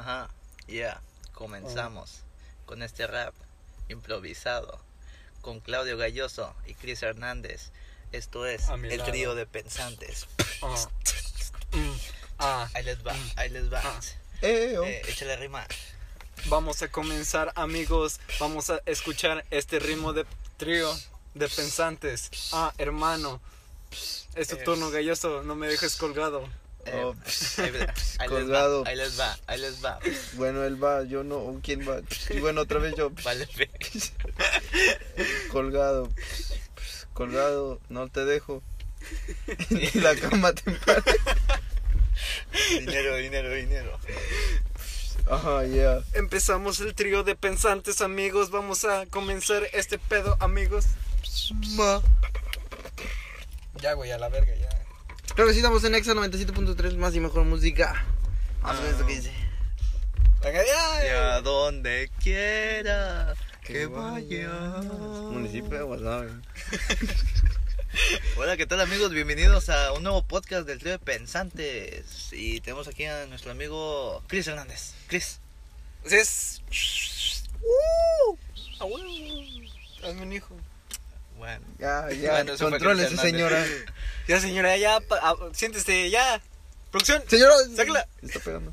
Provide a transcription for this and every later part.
Ajá, ya, comenzamos con este rap improvisado con Claudio Galloso y Chris Hernández. Esto es el lado. trío de pensantes. Ah. Mm. Ah. Ahí les va, ahí les va. Ah. Eh, oh. Eh, échale rima. Vamos a comenzar, amigos. Vamos a escuchar este ritmo de trío de pensantes. Ah, hermano. Es tu turno, galloso. No me dejes colgado. Eh, Oh, ahí, ahí les colgado. va, ahí les va, ahí les va. Bueno, él va, yo no. ¿Quién va? Y bueno, otra vez yo. Vale. Colgado. Colgado, no te dejo. En la cama te dinero, dinero, dinero. Ajá, yeah. Empezamos el trío de pensantes, amigos. Vamos a comenzar este pedo, amigos. Ma. Ya, güey, a la verga, ya. Claro que sí, estamos en Exa 97.3, más y mejor música. Vamos a ver esto que dice. Venga, ya. Y a donde quiera que vaya. Municipio de Guasave. Hola, ¿qué tal amigos? Bienvenidos a un nuevo podcast del trío de pensantes. Y tenemos aquí a nuestro amigo Chris Hernández. Chris. Es. Uh, ah, bueno. Hazme un hijo. Bueno. Ya, ya. Bueno, Chris señora. Ya, señora, ya. pa- ah, siéntese, ya. Producción. Señora. Sácala. Está pegando.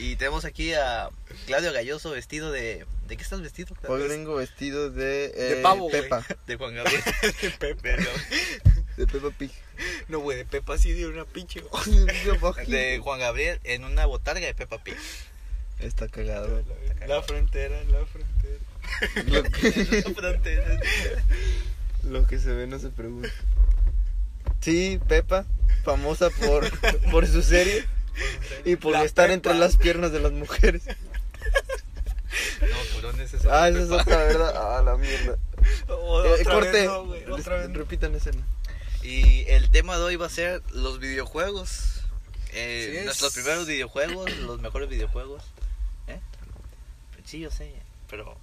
Y tenemos aquí a Claudio Galloso vestido de... ¿De qué estás vestido? Claudio? Hoy vengo vestido de. De eh, pavo, güey. Pepa. De Juan Gabriel. Pepe. De Pepa Pig. No, güey, de Pepa sí dio una pinche. De Juan Gabriel en una botarga de Peppa Pig. Está cagado. La frontera, la frontera. Lo que, lo se ve no se pregunta. Sí, Pepa, famosa por, por su serie y por La estar Pepa. entre las piernas de las mujeres. No, ¿por dónde es ese? Ah, esa es otra, ¿verdad? Ah, la mierda. O- Eh, otra corte. vez no, güey, otra vez. Repitan escena. Y el tema de hoy va a ser los videojuegos. Eh, Sí, nuestros primeros videojuegos, los mejores videojuegos. ¿Eh? Sí, yo sé, pero.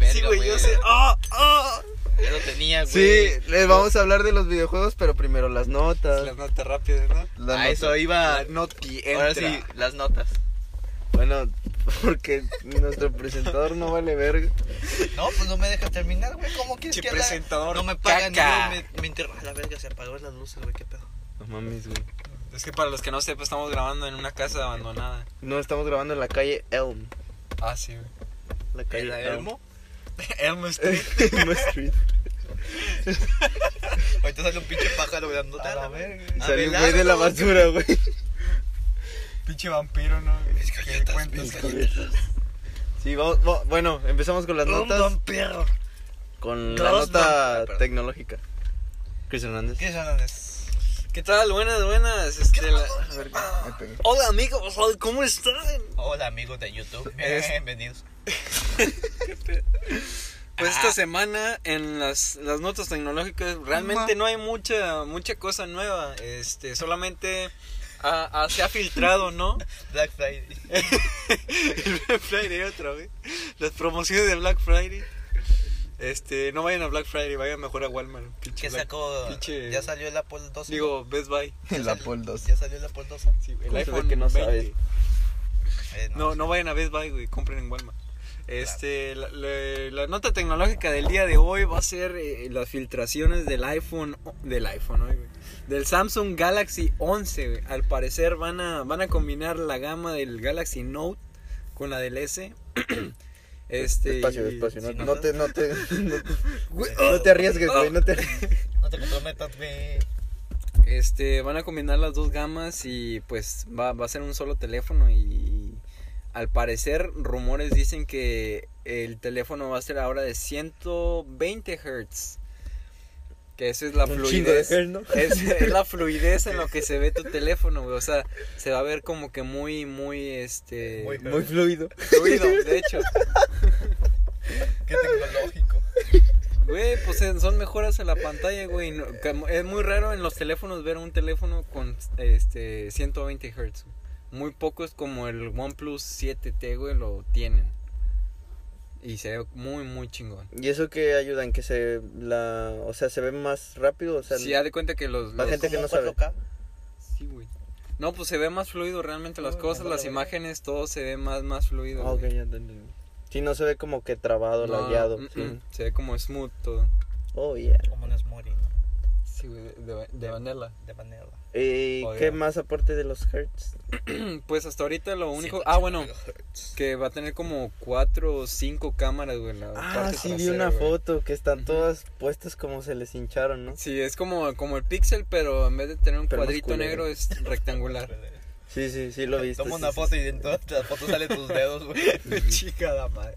Verga, Sí, güey, yo sé. ¡Ah! ¡Ah! Ya lo tenía, güey. Sí, les vamos a habber de los videojuegos, pero primero las notas. Las notas rápidas, ¿no? las A notas. eso iba. Noti Ahora sí, las notas. Bueno, porque nuestro presentador no vale verga. No, pues no me deja terminar, güey. ¿Cómo quieres Che, que haga? presentador No me pagan caca. ni me, me inter- A la verga, se apagó las luces, güey, qué pedo. No mames, güey. Es que para los que no sepan, estamos grabando en una casa abandonada. No, estamos grabando en la calle Elm. Ah, sí, güey. La calle ¿El Elmo? Elm Street. Elm Street. Ahorita sale un pinche pájaro dándote A la verga. A Salió un güey de la basura, güey. Pinche vampiro, ¿no? Mis ¿Qué galletas, cuentas? mis galletas. Sí, vamos, va- bueno, empezamos con las Un notas. vampiro. Con la nota tecnológica. Chris Hernández. ¿Qué Hernández? ¿Qué tal? Buenas, buenas. Este, la- pegué. Hola, amigos. ¿Cómo están? Hola amigos de YouTube, bienvenidos. Pues esta semana en las, las notas tecnológicas realmente no hay mucha mucha cosa nueva. Este, solamente se ha filtrado, ¿no? Black Friday. El Black Friday otra vez. Las promociones de Black Friday. Este, no vayan a Black Friday, vayan mejor a Walmart. pinche ¿Qué Black- sacó? pinche- Ya salió el Apple 12. Digo, Best Buy. El Apple 2. Ya salió el Apple 12. Sí, el ¿Cómo se ve iPhone que no 20. sabes? Eh, No, no vayan a Best Buy, güey, compren en Walmart. Este, la, la- la nota tecnológica del día de hoy va a ser eh, las filtraciones del iPhone, del iPhone, del Samsung Galaxy 11. güey. Al parecer van a, van a combinar la gama del Galaxy Note con la del S. este, Despacio, despacio. No, te, no te, no te, Güey, no te arriesgues, güey. No te No te comprometas, güey. Este, van a combinar las dos gamas y pues va, va a ser un solo teléfono y al parecer rumores dicen que el teléfono va a ser ahora de 120 Hz. Que eso es la Un chingo de fluidez. Es, es la fluidez en lo que se ve tu teléfono, güey. O sea, se va a ver como que muy, muy, este... Muy- Muy fluido. fluido, de hecho. Qué tecnológico. Güey, pues son mejoras en la pantalla, güey. No- Es muy raro en los teléfonos ver un teléfono con este 120 Hz. Muy pocos como el OnePlus 7T, güey, lo tienen. Y se ve muy, muy chingón. ¿Y eso que ayuda en que se la, o sea, se ve más rápido? O sea, ya de cuenta que los... La los- gente que no sabe. 4K. Sí, güey. No, pues se ve más fluido realmente las No, cosas, las imágenes, todo se ve más, más fluido. Ah, ok, güey. ya entendí. Sí, no se ve como que trabado, No, lagueado. mm, sí. mm, Se ve como smooth todo. Oh, yeah. Como un smoothie. Sí, güey, de, de, de vanilla. De vanilla. ¿Y Oh, qué más aparte de los hertz? Pues hasta ahorita lo único. 180 Ah, bueno, que va a tener como cuatro o cinco cámaras, güey. la Ah, parte sí, vi una güey. foto que están todas puestas como se les hincharon, ¿no? Sí, es como, como el Pixel, pero en vez de tener un Pero cuadrito negro es rectangular. Sí, sí, sí lo viste. Toma sí, una sí, foto sí. y en todas las fotos salen tus dedos, güey. Chingada madre.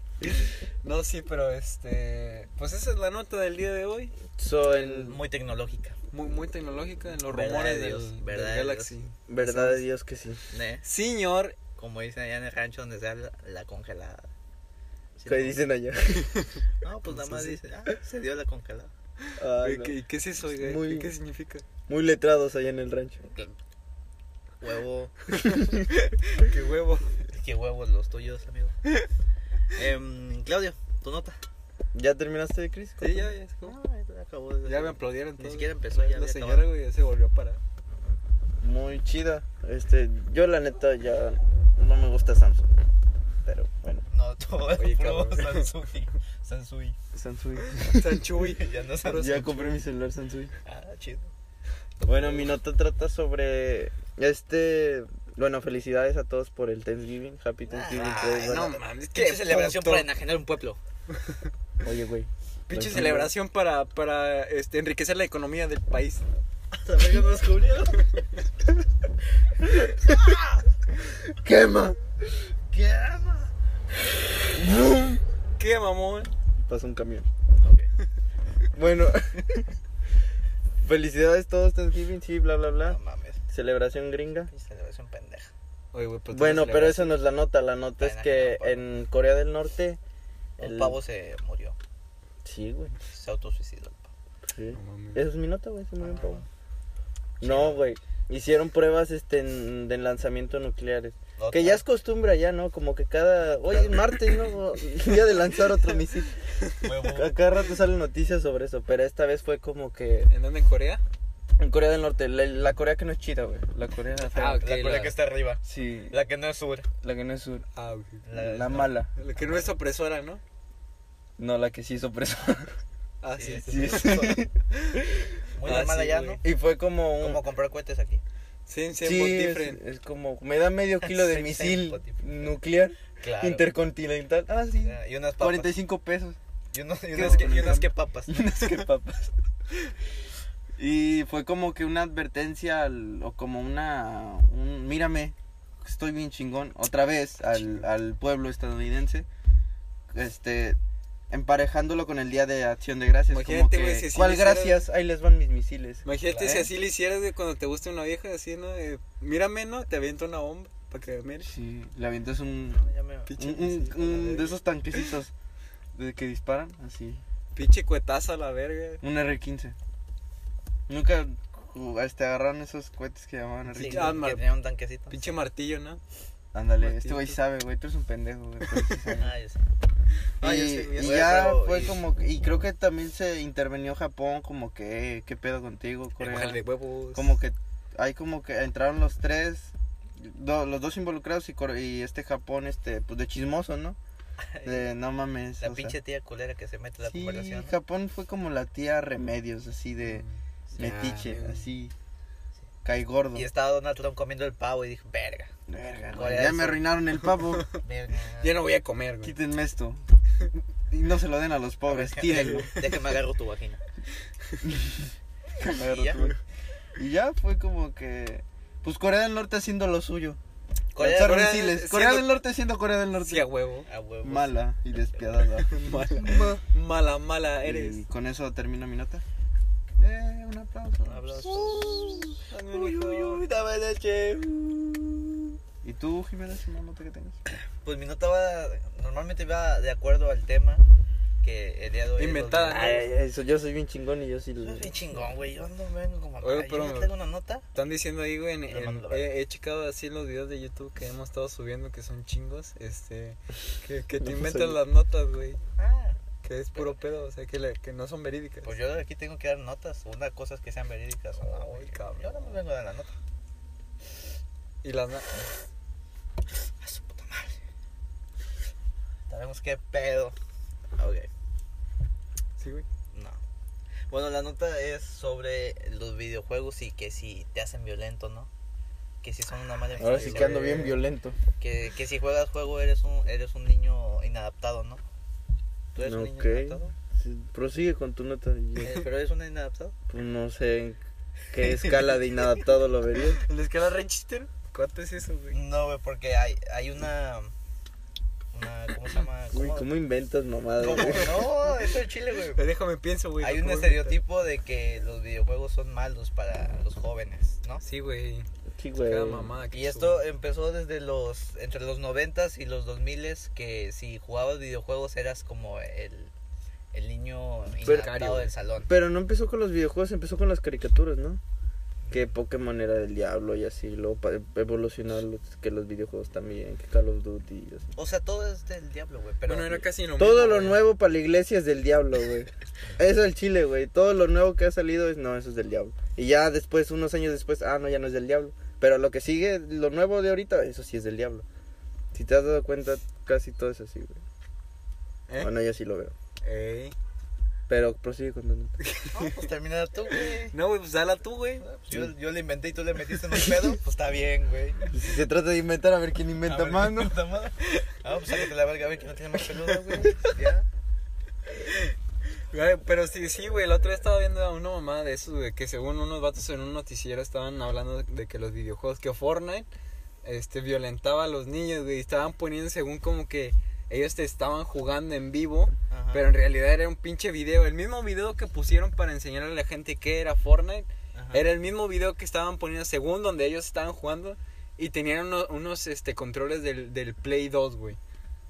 No, sí, pero este. Pues esa es la nota del día de hoy. So, en Muy tecnológica. Muy, muy tecnológica en los Verdad rumores de del, Dios, del verdad de Galaxy. verdad de Dios que sí. ¿ne? Señor, Como dicen allá en el rancho donde se la, la congelada. ¿Sí, ¿Qué dicen allá? No, pues nada más dicen, ah, se dio la congelada. Ay, ¿qué, no. qué- es eso? güey? Muy- ¿Qué, qué significa? Muy letrados allá en el rancho. Huevo. Qué huevo. Qué huevos los tuyos, amigo. Em, Claudio, tu nota. ¿Ya terminaste, Chris? Sí, ya, ya. es como- acabó. Ya me aplaudieron Ni todos. siquiera empezó, ya La había señora, acabado. güey, ya se volvió a parar. Muy chida. Este, yo la neta ya no me gusta Samsung. Pero bueno, No, todo Oye, puro cabrón. Sansui. Sansui. Samsung. Sanchuy. ya no sabes. ya compré mi celular Samsung. Ah, chido. Bueno, mi nota trata sobre este, bueno, felicidades a todos por el Thanksgiving, Happy Thanksgiving. Ay, pues, no bueno. mames, Qué celebración puto. para enajenar un pueblo. Oye, güey. Pinche celebración para, para este, enriquecer la economía del país. ¿Sabes qué nos descubrieron? ¡Quema! ¿Qué ama? ¿Qué, mamón? Pasa un camión. Ok. Bueno, felicidades todos Thanksgiving, sí, bla, bla, bla. No mames. Celebración gringa. Pinche celebración pendeja. Oye, pero Bueno, pero eso no es la nota. La nota es que en Corea del Norte. El el- pavo se murió. Sí, güey. Se autosuicidó el pavo. Sí. No. Esa es mi nota, güey. Se murió un Ah, pavo. No, güey. Hicieron pruebas este, en- de lanzamiento nucleares. Otra. Que ya es costumbre allá, ¿no? Como que cada. Oye, martes, ¿no? Día de lanzar otro misil. Cada rato salen noticias sobre eso. Pero esta vez fue como que. ¿En dónde? ¿En Corea? En Corea del Norte. La, la Corea que no es chida, güey. La Corea. Ah, ok. La Corea la- que está arriba. Sí. La que no es sur. La que no es sur. Ah, ok. La, La- no. mala. La que no es opresora, ¿no? No, la que sí hizo preso. Ah, sí. Sí, Sí. sí. Muy Ah, allá, güey. ¿no? Y fue como un. Como comprar cohetes aquí. Sí, sí, Sí, es, es como. Me da medio kilo de Sí, misil nuclear Claro. intercontinental. Ah, sí. Ya, Y unas papas. 45 pesos. Y, unos, y, ¿Qué unas, que, y es? unas que papas. Y unas que papas. Y fue como que una advertencia al- o como una un, mírame, estoy bien chingón otra vez al, al pueblo estadounidense. Este emparejándolo con el Día de Acción de Gracias, como Imagínate, que, güey, si así ¿cuál hiciera- gracias? Ahí les van mis misiles. Imagínate si así le hicieras, güey, cuando te gusta una vieja, así, ¿no? Eh, mírame, ¿no? Te aviento una bomba para que mires. Sí, le avientas un, No, ya me- un- un- un de esos tanquecitos de que disparan, así. Pinche cuetazo a la verga. Un R15. Nunca este, agarraron esos cohetes que llamaban Sí, R15. Ah, que mar- tenía un tanquecito. Pinche martillo, ¿no? Ándale, este güey sabe, güey, tú eres un pendejo, güey. sí. Ah, ya sé. y Ah, yo sé, yo y ya pero- fue y- como, que- y creo que también se intervenió Japón, como que, eh, ¿qué pedo contigo, Corea? Bájale de huevos. Como que, hay como que entraron los tres, do- los dos involucrados y, y este Japón, este, pues de chismoso, ¿no? De, no mames. La sea, pinche tía culera que se mete en la sí, conversación. ¿no? Japón fue como la tía Remedios, así de Ya, metiche, amigo. así, cae gordo. Y estaba Donald Trump comiendo el pavo y dije, verga. Verga, Corea ya me arruinaron el pavo. verga. Ya no voy a comer, güey. Quítenme esto. Y no se lo den a los pobres, tírenlo. Déjame agarro tu vagina. Me agarró Y ya. tu- Y ya fue como que. Pues Corea del Norte haciendo lo suyo. Corea, Corea siendo- Corea del Norte siendo Corea del Norte. Sí, a huevo. a huevos. Mala y despiadada. Mala. Mala, mala eres. Y con eso termino mi nota. Eh, un aplauso. Un aplauso. Dame un hijo, yo. dame leche. ¿Y tú, Jiménez, una nota que tengas? Pues mi nota va, normalmente va de acuerdo al tema que el día de hoy. es Inventada. los Ay, videojuegos. ay, eso, yo soy bien chingón y yo sí lo. Yo soy chingón, güey. Yo no vengo como. Oye, Ay, pero yo traigo una nota. Están diciendo ahí, güey, en- mando la he, he checado así los videos de YouTube que hemos estado subiendo que son chingos, este, que, que te No, inventan las notas, güey, Ah, que es puro pedo, o sea, que, le- que no son verídicas. pues yo aquí tengo que dar notas. Una cosa es que sean verídicas o no. Ay, güey. cabrón. Yo no me vengo a dar la nota. Y las... A su puta madre. Sabemos qué pedo. Ok, Sí, güey. no. Bueno, la nota es sobre los videojuegos y que si te hacen violento, ¿no? Que si son una mala Ahora sí que ando bien violento. Que, que si juegas juego eres un, eres un niño inadaptado, ¿no? ¿Tú eres un niño Ok. inadaptado? Sí, Prosigue con tu nota. Eh, ¿Pero eres un inadaptado? pues, no sé en qué escala de inadaptado lo verías. ¿El de escala Register? ¿Cuánto es eso, güey? No, güey, porque hay, hay una... ¿Cómo se llama? Uy, ¿Cómo? ¿cómo inventas mamadas? ¿Cómo? No, eso es Chile, güey. Pero déjame pienso, güey. Hay un estereotipo de que los videojuegos son malos para los jóvenes, ¿no? Sí, güey. Sí, güey. Y esto empezó desde los entre los noventas y los 2000 que si jugabas videojuegos eras como el, el niño inadaptado del salón. Pero no empezó con los videojuegos, empezó con las caricaturas, ¿no? Que Pokémon era del diablo y así. Luego pa- evolucionó los- que los videojuegos también, que Call of Duty y así. O sea, todo es del diablo, güey. Pero Bueno, era casi lo Todo mismo, lo güey. nuevo para la iglesia es del diablo, güey. Eso es el chile, güey. Todo lo nuevo que ha salido es, no, eso es del diablo. Y ya después, unos años después, ah, no, ya no es del diablo. Pero lo que sigue, lo nuevo de ahorita, eso sí es del diablo. Si te has dado cuenta, casi todo es así, güey. ¿Eh? Bueno, yo sí lo veo. Ey. Pero prosigue con tu nota. no, pues termina tú, güey. No, güey, pues dala tú, güey. Pues Yo, yo le inventé y tú le metiste en un pedo, pues está bien, güey. Si se trata de inventar, a ver quién A inventa ver, más, ¿no? inventa más. Ah, pues sácate la verga a ver quién no tiene más peludo, güey. Ya. Güey, Pero sí, sí, güey, el otro día estaba viendo a una mamá de eso, de que según unos vatos en un noticiero estaban hablando de que los videojuegos, que Fortnite, este, violentaba a los niños, güey, y estaban poniendo según como que ellos te estaban jugando en vivo, Ajá. pero en realidad era un pinche video, el mismo video que pusieron para enseñarle a la gente qué era Fortnite, Ajá. era el mismo video que estaban poniendo según donde ellos estaban jugando, y tenían uno- unos, este, controles del, del Play 2, güey.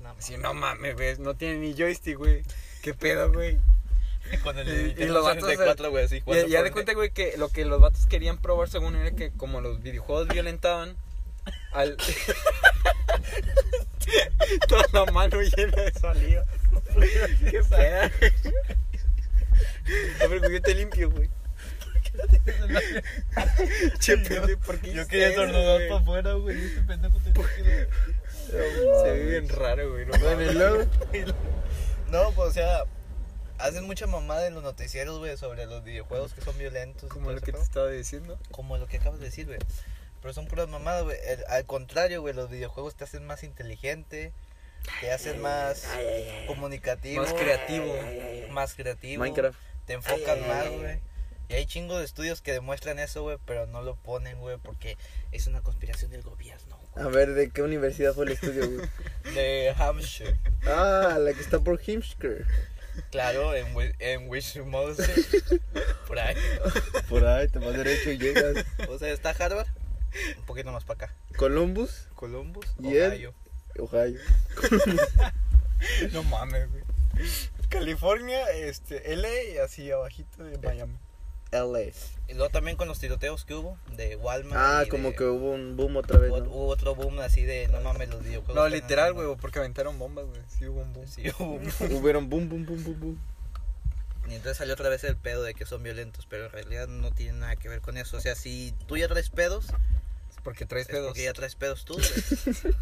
No, Así, no mames, güey, no tiene ni joystick, güey. ¿Qué pedo, güey? Con el Y- los vatos, 64, güey, así. Ya, ya de cuenta, güey, que lo que los vatos querían probar según era que como los videojuegos violentaban al... Toda la mano llena de saliva. Qué pedo. A ver, güey, yo te limpio, güey. Che, pendejo, ¿por qué Yo quería estornudar para afuera, güey. Este pendejo tenía que... Se ve bien raro, güey. No, No, pues, o sea, hacen mucha mamada en los noticieros, güey, sobre los videojuegos que son violentos. como lo que te estaba diciendo. Como lo que acabas de decir, güey. Pero son puras mamadas, güey. El- Al contrario, güey, los videojuegos te hacen más inteligente, te hacen más comunicativo, Más creativo. más creativo. Minecraft. Te enfocan más, güey. Y hay chingos de estudios que demuestran eso, güey, pero no lo ponen, güey, porque es una conspiración del gobierno. A ver, ¿de qué universidad fue el estudio, güey? De Hampshire. Ah, la que está por Himsker. Claro, en, Wi- en Wisconsin. Por ahí. Por ahí, te vas derecho y llegas. O sea, está Harvard. Un poquito más para acá. Columbus, Columbus, ¿Y él? Ohio. Ohio. No mames, güey. California, este, LA y así abajito de Miami. LA. Y luego también con los tiroteos que hubo de Walmart. Ah, y como de- que hubo un boom otra vez, hubo, ¿no? hubo otro boom así de no mames los videojuegos. No, están literal, haciendo- güey, porque aventaron bombas, güey. Sí hubo un boom. Sí, hubo un Hubieron boom, boom, boom, boom, boom. Y entonces salió otra vez el pedo de que son violentos, pero en realidad no tiene nada que ver con eso. O sea, si tú ya traes pedos, Porque traes es pedos. porque ya traes pedos tú, güey.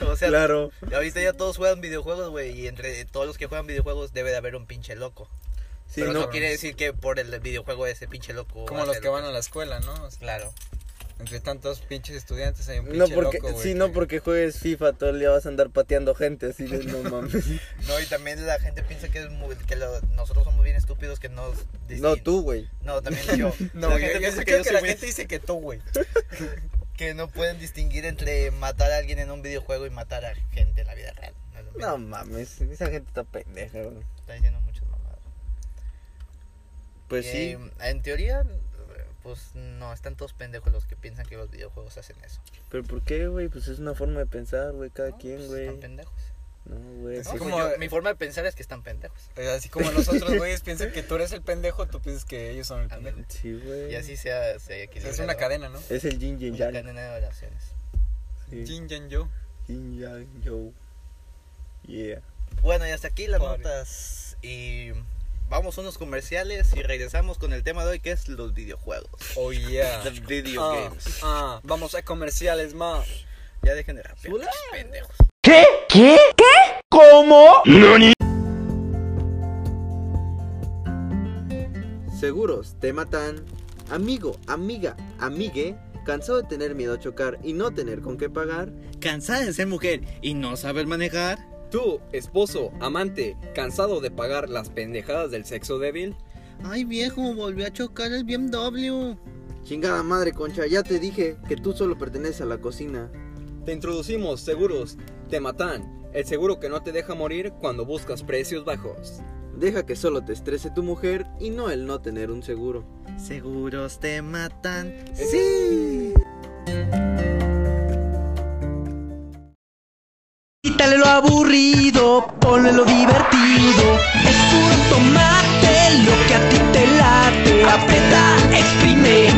O sea, Claro. ahorita ya todos juegan videojuegos, güey, y entre todos los que juegan videojuegos debe de haber un pinche loco. Sí, pero no, no. quiere decir que por el videojuego ese pinche loco. Como los que van a loco. la escuela, ¿no? O sea, Claro. Entre tantos pinches estudiantes hay un pinche No porque, loco, güey, sí, que- no porque juegues FIFA todo el día vas a andar pateando gente, así de no mames. No, y también la gente piensa que, es muy- que lo- nosotros somos bien estúpidos que nos... No, tú, güey. No, también yo. No, la yo, gente yo que yo que soy la muy- gente dice que tú, güey. Que no pueden distinguir entre matar a alguien en un videojuego y matar a gente en la vida real. No, es lo mismo. No mames, esa gente está pendeja, güey. Está diciendo muchas mamadas. Pues Eh, sí, En teoría, pues no, están todos pendejos los que piensan que los videojuegos hacen eso. pero ¿por qué, güey? Pues es una forma de pensar, güey, cada No, quien, pues, güey. Están pendejos. No, güey. Así pues como- yo- mi forma de pensar es que están pendejos. Eh, Así como los otros güeyes piensan que tú eres el pendejo, tú piensas que ellos son el pendejo. Sí, güey. Y así se, se O sea, equilibra. es una cadena, ¿no? Es el Jin Yin Una Yang. cadena de oraciones. Sí. Jin Yang Yo. Yin Yang Yo. Yeah. Bueno, y hasta aquí las notas. Y vamos a unos comerciales y regresamos con el tema de hoy que es los videojuegos. Oh yeah. The video Ah, games. ah, vamos a comerciales, ma. Ya dejen de rapear, Hola. pendejos. Seguros te matan. Amigo, amiga, amigue, cansado de tener miedo a chocar y no tener con qué pagar. ¿Cansada de ser mujer y no saber manejar? Tú, esposo, amante, cansado de pagar las pendejadas del sexo débil. Ay viejo, volvió a chocar el BMW. Chingada madre, concha, ya te dije que tú solo perteneces a la cocina. Te introducimos Seguros Te Matan, el seguro que no te deja morir cuando buscas precios bajos. Deja que solo te estrese tu mujer y no el no tener un seguro. Seguros te matan. Sí. Quítale lo aburrido, ponle lo divertido. Es puro tomate lo que a ti te late. Aprieta, exprime,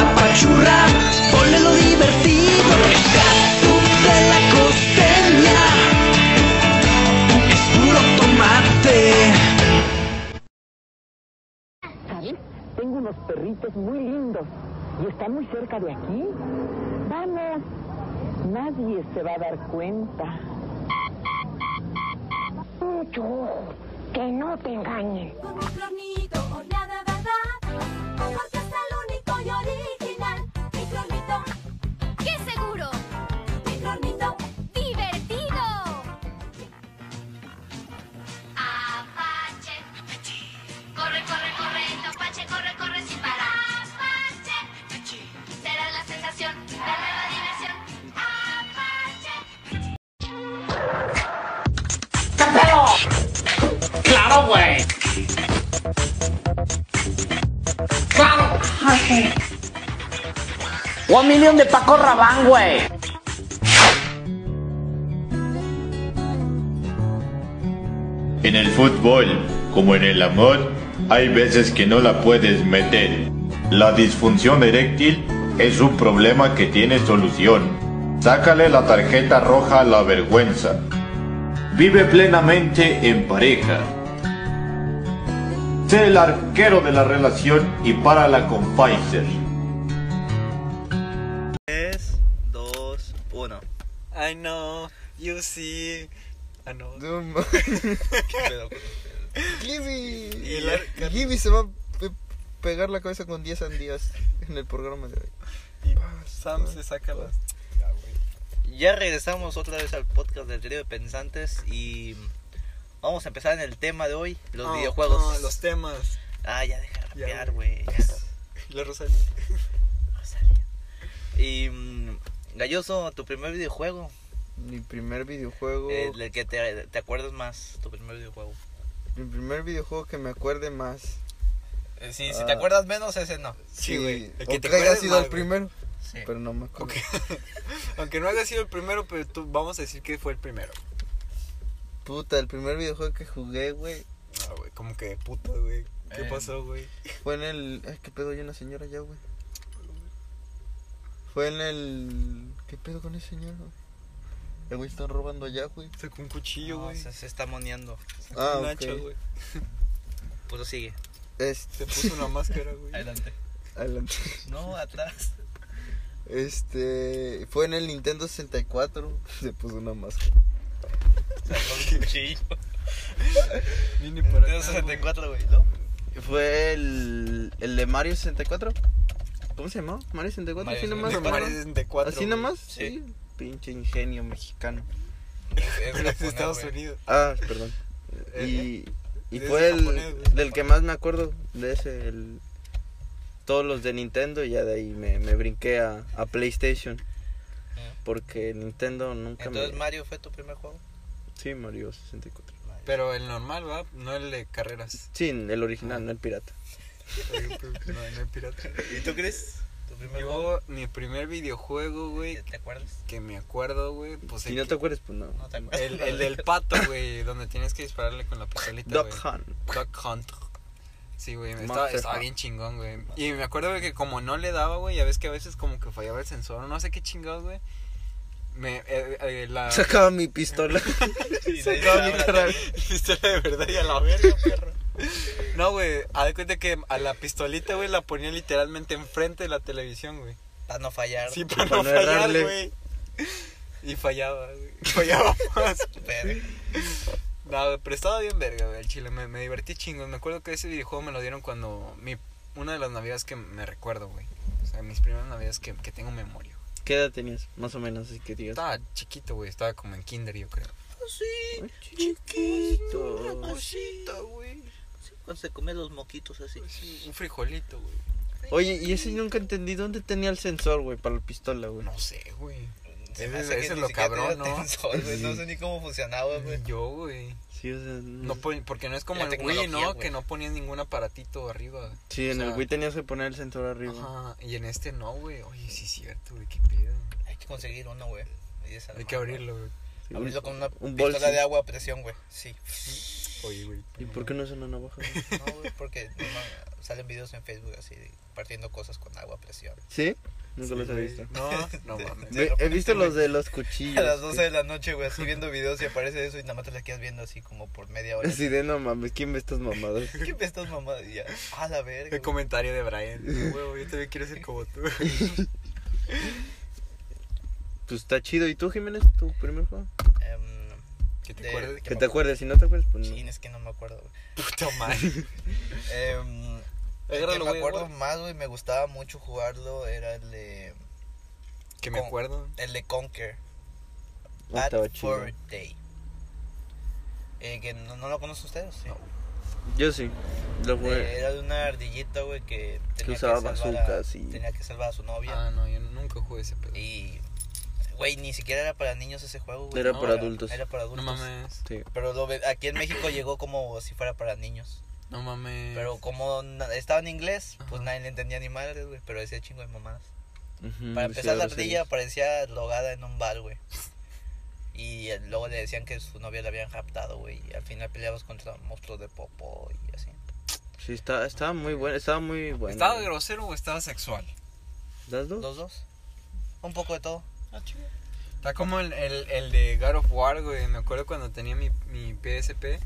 apachurra, ponle lo divertido. Unos perritos muy lindos y están muy cerca de aquí. Vamos, nadie se va a dar cuenta. Mucho ojo, que no te engañen. Con mi clornito o nada, ¿verdad? Porque One million de Paco Rabán, güey. En el fútbol, como en el amor, hay veces que no la puedes meter. La disfunción eréctil es un problema que tiene solución. Sácale la tarjeta roja a la vergüenza. Vive plenamente en pareja. Sé el arquero de la relación y párala con Pfizer. 3, 2, 1. I know, you see. I know. Gibby. Y la- Gibby se va a pe- pegar la cabeza con 10 sandías en el programa de hoy. Y Sam se saca las. Ya regresamos otra vez al podcast del trío de pensantes y vamos a empezar en el tema de hoy, los No, videojuegos. no, los temas. Ah, ya deja de rapear, güey. La Rosalía. Rosalía. Y mm, Galloso, tu primer videojuego, Mi primer videojuego. el del que te, te acuerdas más, tu primer videojuego. Mi primer videojuego que me acuerde más. Eh, sí, si te Ah. acuerdas menos, ese no. Sí, güey. El que te haya sido el primero. Sí. Pero no me acuerdo. Aunque no haya sido el primero, pero tú, vamos a decir que fue el primero. Puta, el primer videojuego que jugué, güey. No, güey, como que puta, güey. ¿Qué Eh. pasó, güey? Fue en el. Ay, qué pedo, hay una señora allá, güey. Fue en el. ¿Qué pedo con ese señor, güey? El güey están robando allá, güey. Sacó un cuchillo, No, güey. se, se está moneando. Ah, un ok. hacha, güey. Pues sigue. Este. Se puso una máscara, güey. Adelante. Adelante. No, atrás. Este. Fue en el Nintendo 64. Se puso una máscara. Sacó un cuchillo. Vine para acá, Nintendo 64, güey, ¿no? Fue el. El de Mario 64. ¿Cómo se llamó? Mario 64. Mario Así nomás. güey. Mario 64. Así nomás. Sí. Sí. Pinche ingenio mexicano. Es Es de Estados güey. Unidos. Ah, perdón. Eh, Y, y Es fue el japonés, del que más me acuerdo de ese, el, todos los de Nintendo y ya de ahí me, me brinqué a, a PlayStation. Porque Nintendo nunca Entonces, me... Mario fue tu primer juego. Sí, Mario 64. Pero el normal, ¿va? No el de carreras. Sí, el original, no el pirata. no, no el pirata. ¿Y tú crees? ¿Tu primer juego? Yo, mi primer videojuego, güey, ¿Te acuerdas? que me acuerdo, güey, pues Si el, no te acuerdas, pues no. No te acuerdas. el, el del pato, güey, donde tienes que dispararle con la pistolita, Duck güey. Hunt. Duck Hunt. Sí, güey, estaba, estaba bien chingón, güey. Y me acuerdo güey, que como no le daba, güey, ya ves que a veces como que fallaba el sensor, no sé qué chingados, güey. Me, eh, eh, la... Sacaba mi pistola. Y Sacaba mi. Pistola de verdad y a la verga, perro. No, güey, haz de cuenta que a la pistolita, güey, la ponía literalmente enfrente de la televisión, güey. Para no fallar. Sí, para Para no no fallar, güey. Y fallaba, güey. Fallaba más. Verga. No, güey, pero estaba bien verga, güey, el chile. Me, me divertí chingos. Me acuerdo que ese videojuego me lo dieron cuando... Mi, una de las navidades que me recuerdo, güey. O sea, mis primeras navidades que, que tengo memoria. ¿Qué edad tenías? Más o menos, así que digas. Estaba chiquito, güey. Estaba como en kinder, yo creo. Ay, chiquito. Una cosita, güey. Sí, cuando se come los moquitos así. Un frijolito, güey. Oye, y ese nunca entendí dónde tenía el sensor, güey, para la pistola, güey. No sé, güey. Se Ese- me hace que ese es lo cabrón, ¿no? tensor, No sé ni cómo funcionaba, güey. Yo, güey. Sí, o sea, No, pon- porque no es como La el Wii, ¿no? Que no ponías ningún aparatito arriba. Sí, en el Wii tenías que poner el sensor arriba. Ajá, y en este no, güey. Oye, sí es cierto, güey, qué pedo. Hay que conseguir uno, güey. Hay que abrirlo, güey. Sí, Abrirlo con una un pistola bolsi. de agua a presión, güey. Sí. Oye, güey. ¿Y por qué no es una navaja? No, güey, porque no, salen videos en Facebook así, partiendo cosas con agua a presión. ¿Sí? Nunca los he visto. No, no mames. Sí, Ve- he visto pones, los de los cuchillos. A las 12 güey. de la noche, güey, así viendo videos y aparece eso y nada más te la quedas viendo así como por media hora. Así de no mames, ¿quién ve estas mamadas? ¿Qué ves estas mamadas? Y ya, a la verga. El güey. comentario de Brian. Güey, yo también quiero ser como tú. Pues está chido. ¿Y tú, Jiménez, tu primer juego? Em, Que te de- acuerdes. Que me te acuerdes, si no te acuerdas, pues no. Chin, es que no me acuerdo, güey. Puta madre. Em, el que me acuerdo más, güey, me gustaba mucho jugarlo, era el de, Que me Con- acuerdo. el de Conquer. No. Fur Day. Eh, que no, no lo conocen ustedes, sí. Yo sí, lo Eh, jugué. era de una ardillita, güey, que tenía usaba salvar a- bazucas y- tenía que salvar a su novia. Ah, no, yo nunca jugué ese pedo. Y, güey, ni siquiera era para niños ese juego, güey. Era No, para adultos. Era para No adultos. mames. Sí. Pero lo ve- aquí en México llegó como si fuera para niños. No mames. Pero como estaba en inglés, pues nadie le entendía ni madre, güey. Pero decía chingo de mamadas. Ujú, Para sí, empezar, la ardilla parecía drogada en un bar, güey. Y eh, luego le decían que su novia la habían raptado, güey. Y al final peleabas contra monstruos de popo y así. Sí, está, estaba muy bueno, estaba muy bueno. ¿Estaba güey. grosero o estaba sexual? ¿Las dos? Los dos. Un poco de todo. Está como el, el, el de God of War, güey. Me acuerdo cuando tenía mi, mi PSP.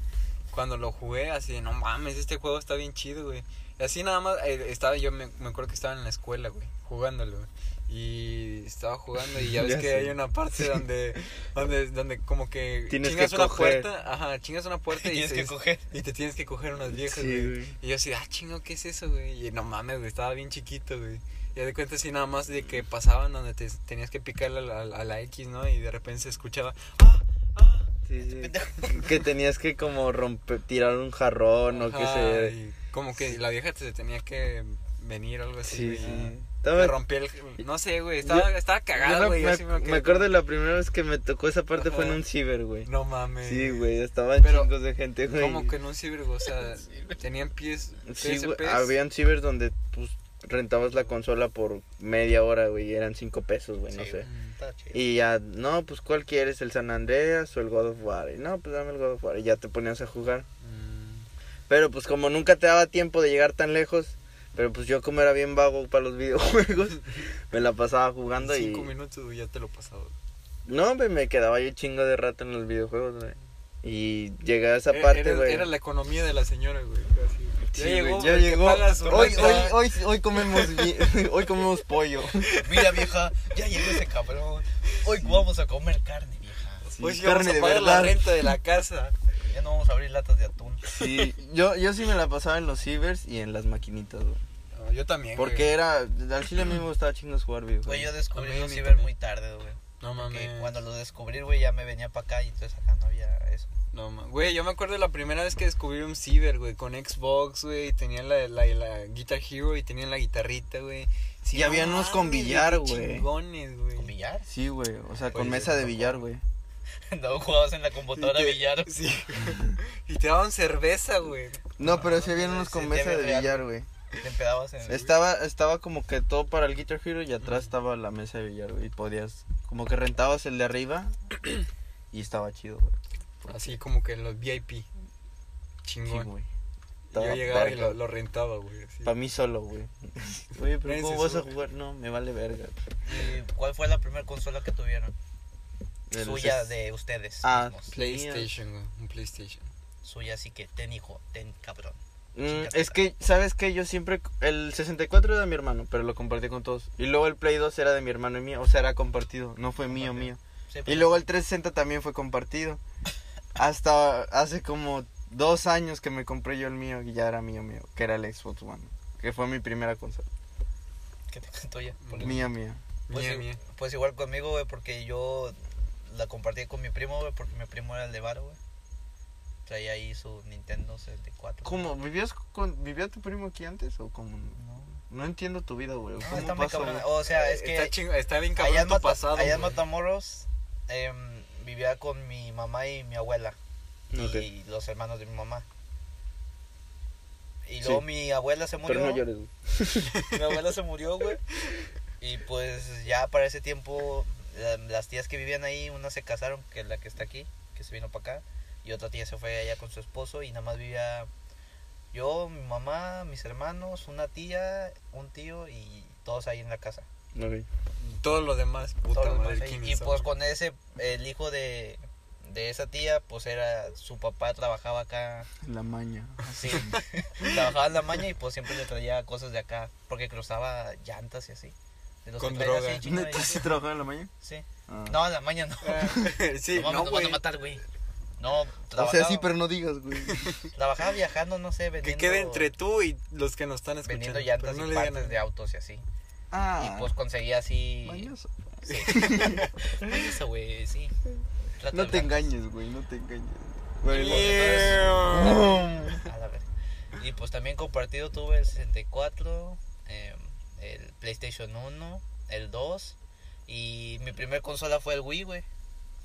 Cuando lo jugué, así de no mames, este juego está bien chido, güey. Y así nada más, eh, estaba yo, me, me acuerdo que estaba en la escuela, güey, jugándolo, güey. Y estaba jugando y ya ves Ya que sé. hay una parte donde, donde, donde como que Tienes chingas que una coger. puerta, ajá, chingas una puerta y, Tienes se- que coger. y te tienes que coger unas viejas, Sí, güey. güey. Y yo así, ah, chingo, ¿qué es eso, güey? Y no mames, güey, estaba bien chiquito, güey. Y de cuenta así nada más de que pasaban donde te tenías que picarle a la, a la X, ¿no? Y de repente se escuchaba, ah, Sí, sí. que tenías que como romper, tirar un jarrón o que se... como que la vieja te tenía que venir o algo así, Sí, sí. Me rompía el... No sé, güey, estaba, estaba cagado, güey. me, me acuerdo de la primera vez que me tocó esa parte fue en un ciber, güey. No mames. Sí, güey, estaban Pero, chingos de gente, güey. Como que en un ciber, o sea, tenían pies, Sí, güey, habían ciber donde pues rentabas la consola por media hora, güey, y eran cinco pesos, güey, no sé. Mm. Está chido. Y ya, no, pues ¿cuál quieres? ¿El San Andreas o el God of War? Y no, pues dame el God of War. Y ya te ponías a jugar. Mm. Pero pues como nunca te daba tiempo de llegar tan lejos, pero pues yo como era bien vago para los videojuegos, me la pasaba jugando y... Cinco minutos, güey, ya te lo pasaba. No, hombre, me quedaba yo chingo de rato en los videojuegos, güey. Y llegué a esa Era- parte, güey. era la economía de la señora, güey. casi. Sí, ya güey, llegó, ya llegó. Hoy, hoy, hoy, hoy comemos hoy comemos pollo. Mira, vieja, ya llegó ese cabrón. Hoy vamos a comer carne, vieja. Hoy sí carne vamos a de pagar la verdad. renta de la casa. Ya no vamos a abrir latas de atún. Sí, yo, yo sí me la pasaba en los cibers y en las maquinitas, güey. No, yo también, güey. Porque era, al chile a mí me gustaba chingos jugar videojuegos. Güey, yo descubrí A mí, a los ciber también. muy tarde, güey. No Porque mames. cuando los descubrí, güey, ya me venía para acá y entonces acá no había eso. No, ma- güey, yo me acuerdo de la primera vez que descubrí un ciber, güey, con Xbox, güey, y tenían la, la, la Guitar Hero y tenían la guitarrita, güey. Sí, Y había unos con mames, billar, güey. Chingones, güey. ¿Con billar? Sí, güey, o sea, con Oye, mesa de no, billar, güey. No jugabas en la computadora te- billar. Sí. y te daban cerveza, güey. No, pero sí habían unos Sí, con sí, mesa de billar, güey. Te empedabas en Estaba, estaba como que todo para el Guitar Hero y atrás estaba la mesa de billar, güey. Y podías, como que rentabas el de arriba y estaba chido, güey. Así como que en los VIP. Sí, Chingón. güey. Yo llegaba y lo, lo rentaba, güey. Para mí solo, güey. Oye, pero ¿cómo vas a jugar? No, me vale verga. ¿Y cuál fue la primera consola que tuvieron? De Suya de ustedes Ah, mismos. PlayStation, güey. Un PlayStation. suya, así que ten hijo, ten cabrón. Mm, es que, ¿sabes qué? Yo siempre. El 64 era de mi hermano, pero lo compartí con todos. Y luego el Play 2 era de mi hermano y mío. O sea, era compartido. No fue mío, mío. Sí, Y pues, luego el 360 también fue compartido. Hasta hace como dos años que me compré yo el mío y ya era mío, mío. Que era el Xbox One. Que fue mi primera consola. que te tuya. por- Mía, mía. Pues, Mía, mía. pues igual conmigo, güey, porque yo la compartí con mi primo, güey, porque mi primo era el de Varo, güey. Traía ahí su Nintendo 64. ¿Cómo? ¿Vivías con, ¿Vivía tu primo aquí antes o cómo? No entiendo tu vida, güey. No, ¿Cómo está muy pasó? cabrón. O sea, es que está, ching- está bien allá cabrón en, tu Mata- pasado. allá en. Matamoros em, vivía con mi mamá y mi abuela. Ok. Y los hermanos de mi mamá. Y Sí. luego mi abuela se murió. Pero no llores, güey. mi abuela se murió, güey. Y pues ya para ese tiempo, la- las tías que vivían ahí, una se casaron, que es la que está aquí, que se vino para acá. Y otra tía se fue allá con su esposo y nada más vivía yo, mi mamá, mis hermanos, una tía, un tío y todos ahí en la casa. Ok. Todo lo demás, puta Todos los madre. demás ahí. ¿quién Y es? pues con ese, el hijo de, de esa tía, pues era, su papá trabajaba acá, La maña. sí, trabajaba en la maña y pues siempre le traía cosas de acá, porque cruzaba llantas y así. De los Con así, droga. de ¿Neta sí trabajaba en la maña? Sí. Ah. No, en la maña no. sí, no, no, van güey. a matar, güey. No, O trabajaba, sea, sí, pero no digas, güey. trabajaba viajando, no sé, Que vendiendo, quede entre tú y los que nos están escuchando. vendiendo llantas no y partes nada. de autos y así. Ah. Y pues conseguía así... mañoso. Sí. Mañoso, güey, sí. Trata No te engañes, güey, no te engañes. Y, Bueno, pues, a la vez. Y pues también compartido tuve el 64, eh, el PlayStation 1, el 2 y mi primer consola fue el Wii, güey.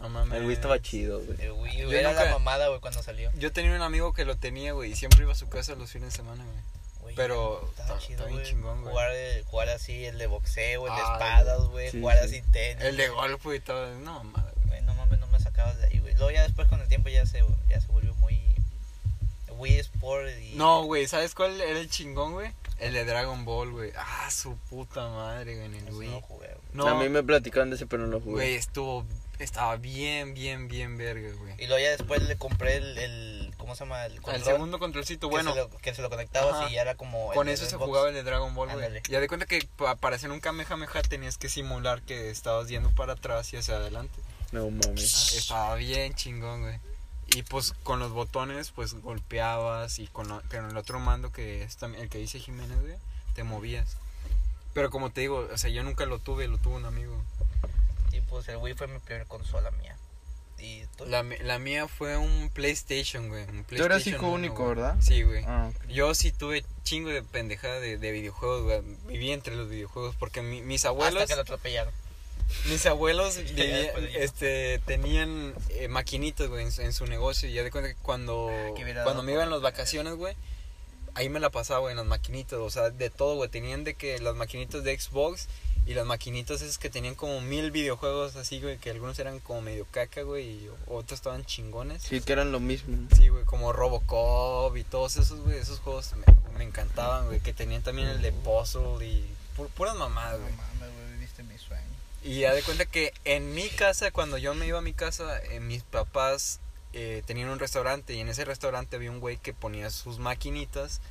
No mames. el Wii estaba chido, güey. El Wii era nunca- la mamada, güey, cuando salió. Yo tenía un amigo que lo tenía, güey, y siempre iba a su casa los fines de semana, güey. Güey, Pero estaba está- está bien güey. chingón, güey. Jugar, el- jugar así, el de boxeo, el de Ah, espadas, güey. sí, jugar sí. así tenis. El de golf, güey, todo. No, madre. Güey, no mames, no me sacabas de ahí, güey. Luego ya después con el tiempo ya se, ya se volvió muy... Wii Sport y... No, güey, ¿sabes cuál era el chingón, güey? El de Dragon Ball, güey. Ah, su puta madre, güey, en el Eso Wii. no jugué, güey. No, A mí me platicaban de ese, pero no lo jugué. güey, estuvo. Estaba bien, bien, bien verga, güey. Y luego ya después le compré el... el ¿Cómo se llama? El, El segundo controlcito, que bueno. se lo, que se lo conectabas Ajá. y ya era como... Con eso se Xbox. jugaba el de Dragon Ball, güey. Ya de cuenta que pa- para hacer un Kamehameha tenías que simular que estabas yendo para atrás y hacia adelante. No mames. Estaba bien chingón, güey. Y pues con los botones, pues golpeabas y con, lo- con el otro mando que es también el que dice Jiménez, güey, te movías. Pero como te digo, o sea, yo nunca lo tuve, lo tuvo un amigo. Pues el Wii fue mi primera consola mía. Y tú... La, la mía fue un PlayStation, güey. un Tú eras PlayStation hijo 1, único, güey. ¿verdad? Sí, güey. Ah. Yo sí tuve chingo de pendejada de, de videojuegos, güey. Viví entre los videojuegos porque mi- mis abuelos... Hasta que lo atropellaron. Mis abuelos vivían- este, tenían eh, maquinitas, güey, en, su- en su negocio. Y ya de cuenta que cuando, hubiera cuando me iban las vacaciones, güey, ahí me la pasaba, güey, en las maquinitas. O sea, de todo, güey. Tenían de que las maquinitas de Xbox y las maquinitas esas que tenían como mil videojuegos así, güey, que algunos eran como medio caca, güey, y otros estaban chingones. Sí, que eran lo mismo. Sí, güey, como Robocop y todos esos, güey, esos juegos me, me encantaban, güey, que tenían también el de Puzzle y pu- puras mamadas, güey. mames, güey, viviste mi sueño. Y ya de cuenta que en mi casa, cuando yo me iba a mi casa, eh, mis papás eh, tenían un restaurante y en ese restaurante había un güey que ponía sus maquinitas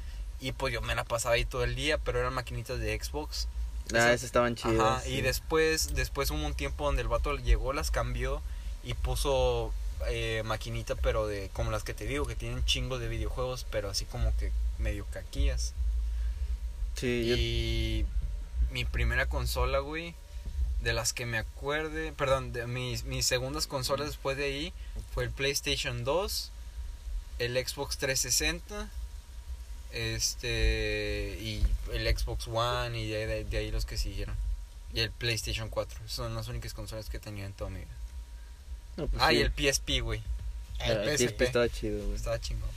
y pues yo me la pasaba ahí todo el día, pero eran maquinitas de Xbox. Ah, esas estaban chidas. Ajá, sí. y después, después hubo un tiempo donde el vato llegó, las cambió y puso eh, maquinita, pero de como las que te digo, que tienen chingos de videojuegos, pero así como que medio caquillas. Sí, yo- Y mi primera consola, güey, de las que me acuerde, perdón, de mis, mis segundas consolas después de ahí fue el PlayStation 2, el Xbox 360, este, y el Xbox One, y de, de- de ahí los que siguieron. Y el PlayStation 4, son las únicas consolas que he tenido en toda mi vida. no, pues Ah, sí. y el PSP, güey. Ah, el PSP. estaba chido, güey. Estaba chingón.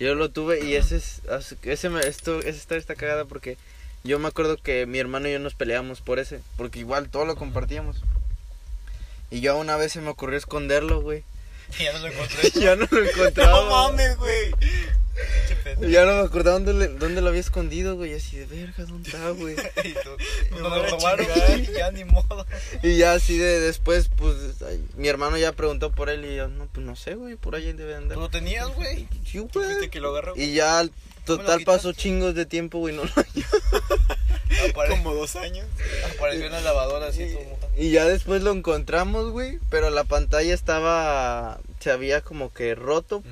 Yo lo tuve y ese es ese me, esto historia está cagada porque yo me acuerdo que mi hermano y yo nos peleamos por ese, porque igual todo lo compartíamos. Y yo una vez se me ocurrió esconderlo, güey. ya no lo encontré. ya no lo encontraba. No mames, güey. Ya no me acordaba dónde, le- dónde lo había escondido, güey. Así de verga, ¿dónde está, güey? Y tú, no lo robaron, güey, ya ni modo. Y ya así de después, pues, ay, mi hermano ya preguntó por él y yo, no, pues no sé, güey, por ahí debe andar. Tú lo tenías, güey. Sí, ¿Tú fuiste güey. que lo agarró? Y ya, total, pasó chingos de tiempo, güey, no lo Apare- Como dos años. Apareció en la lavadora así todo. Y ya después lo encontramos, güey, pero la pantalla estaba, se había como que roto,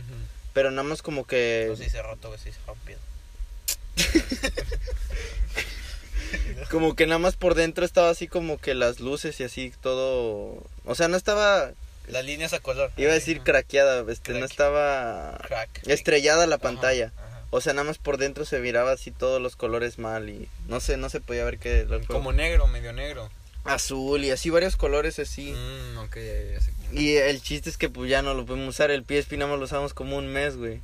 pero nada más como que... No, se roto, güey, se. Como que nada más por dentro estaba así como que las luces y así todo... O sea, no estaba... Las líneas a color. Iba a decir craqueada, este, no estaba... Crack. Estrellada la pantalla. Ajá. O sea, nada más por dentro se miraba así todos los colores mal y no sé, no se podía ver qué... Como negro, medio negro. Azul y así varios colores así. Mm, ok, ya, ya sé cómo. Y el chiste es que pues ya no lo podemos usar, el PSP nada más lo usamos como un mes, güey.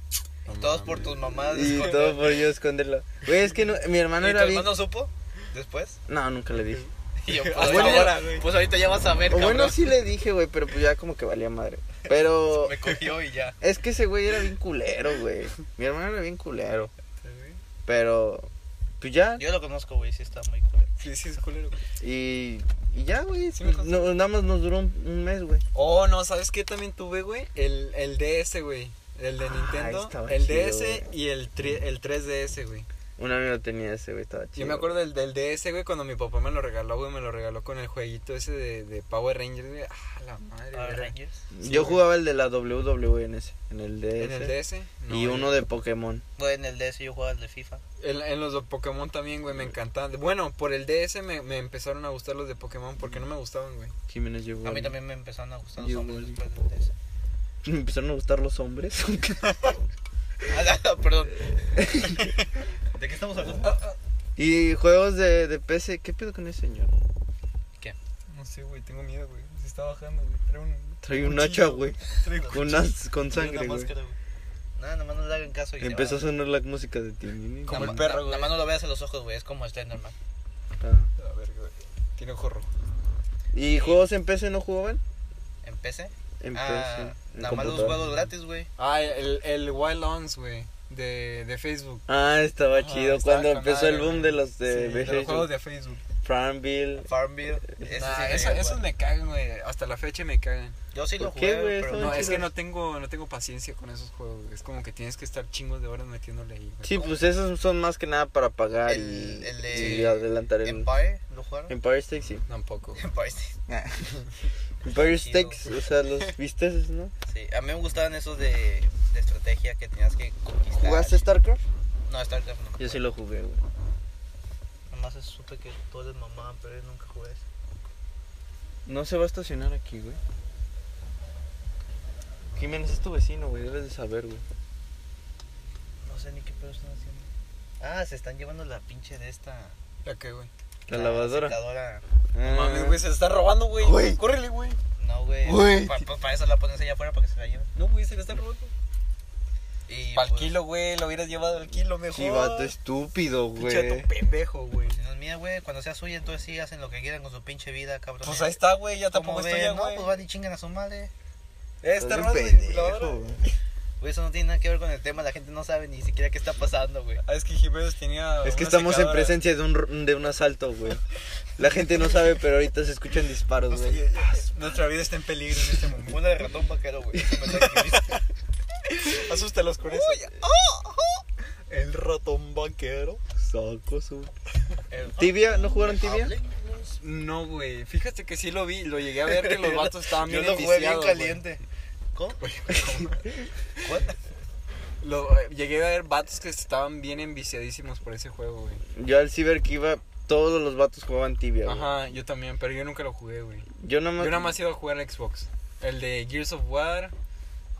No Todos por tus mamás. Y esconder. todo por yo esconderlo. Güey, es que no, mi hermano ¿Y tu era bien... hermano supo? Después. No, nunca le dije. Y yo, pues, ahorita, ahora, güey. pues ahorita ya vas a ver, O cabrón. bueno, sí le dije, güey, pero pues ya como que valía madre. Pero Me cogió y ya. es que ese güey era bien culero, güey. Mi hermano era bien culero. Pero, pues ya. Yo lo conozco, güey, sí está muy cool. Sí, sí, es culero. Y, y ya, güey. Sí me consta. no, nada más nos duró un, un mes, güey. Oh, no, ¿sabes qué también tuve, güey? El, el DS, güey. El de Ah, Nintendo. el chido, DS güey. y el, tri- el 3DS, güey. Un amigo tenía ese, güey, estaba chido. Yo me acuerdo del, del DS, güey, cuando mi papá me lo regaló, güey, me lo regaló con el jueguito ese de, de Power Rangers, güey. Ah, la madre, Power Rangers. Sí, Yo güey. jugaba el de la WWE en ese, en el DS. ¿En el DS? No, y uno de Pokémon. Güey, en el DS yo jugaba el de FIFA. En, en los de Pokémon también, güey, me encantaban. Bueno, por el DS me, me empezaron a gustar los de Pokémon porque no me gustaban, güey. Jiménez llegó. A mí también me empezaron a gustar los hombres después del DS. Me empezaron a gustar los hombres. Ah, Perdón. ¿De qué estamos hablando? y juegos de, de PC. ¿Qué pedo con ese señor? No sé, güey, tengo miedo, güey. Se está bajando, güey. Trae un, Trae un hacha, güey. Trae un Con, as- con sangre, güey. güey. Nada, nomás no le hagan caso. Y Empezó a sonar la música de ti. Como Nada el perro, güey. Nada más no lo veas a los ojos, güey. Es como Slenderman. Ah. A ver, güey. Tiene ojo rojo. ¿Y juegos en PC no jugaban? ¿En PC? En Ah, PC. en nada más los juegos gratis, güey. Ah, el, el Wild Arms, güey. De, de Facebook. Ah, estaba Ajá, chido. estaba Cuando empezó madre, el boom güey. de los de, Sí, de Facebook. los juegos de Facebook. Farmville. Farmville. Nah, eso- esos güey. me cagan, güey. Hasta la fecha me cagan. Yo sí lo ¿Por qué, jugué, güey? pero No, es que no tengo, no tengo paciencia con esos juegos. Es como que tienes que estar chingos de horas metiéndole ahí, güey. Sí, pues esos son más que nada para pagar El, y, el y de adelantar el... Empire, ¿lo jugaron? Empire Stakes, sí. Tampoco. Empire. Empire Chido. Stakes, o sea, los viste, ¿no? Sí, a mí me gustaban esos de, de estrategia que tenías que conquistar. ¿Jugaste StarCraft? No, StarCraft no. Yo sí lo jugué, güey. Nomás supe que todos les mamaban, pero yo nunca jugué eso. No se va a estacionar aquí, güey. Jiménez es tu vecino, güey, debes de saber, güey. No sé ni qué pedo están haciendo. Ah, se están llevando la pinche de esta. ¿Ya qué, güey? La lavadora. secadora. Ah. Mames, güey, se la están robando, güey. Güey. Córrele, güey. No, güey. Güey. Pa- para eso la pones allá afuera para que se la lleven. No, güey, se la están robando. Y Para el pues, kilo, güey, lo hubieras llevado al kilo mejor. Sí, vato estúpido, güey. vato pendejo, güey. Si no es mía, güey. Cuando sea suya, entonces sí hacen lo que quieran con su pinche vida, cabrón. Pues ahí está, güey, ya ¿Cómo tampoco estoy ya, No, güey. pues van y chingan a su madre. Eh, Estás güey. Eso no tiene nada que ver con el tema. La gente no sabe ni siquiera qué está pasando, güey. Ah, es que Jiménez tenía. Es que estamos en presencia de un, de un asalto, güey. La gente no sabe, pero ahorita se escuchan disparos, Nuestra, güey. nuestra vida está en peligro en este momento. Una de ratón vaquero, güey. Asústalos con eso. El ratón banquero. Saco su... ¿Tibia? ¿No jugaron tibia? No, güey. Fíjate que sí lo vi. Lo llegué a ver que los vatos estaban Yo bien lo jugué bien enviciados, güey. ¿Cómo? Lo, eh, llegué a ver vatos que estaban bien enviciadísimos por ese juego, güey. Yo al ciber que iba, todos los vatos jugaban tibia, güey. Ajá, yo también, pero yo nunca lo jugué, güey. Yo nada más... Yo nada más iba a jugar al Xbox. El de Gears of War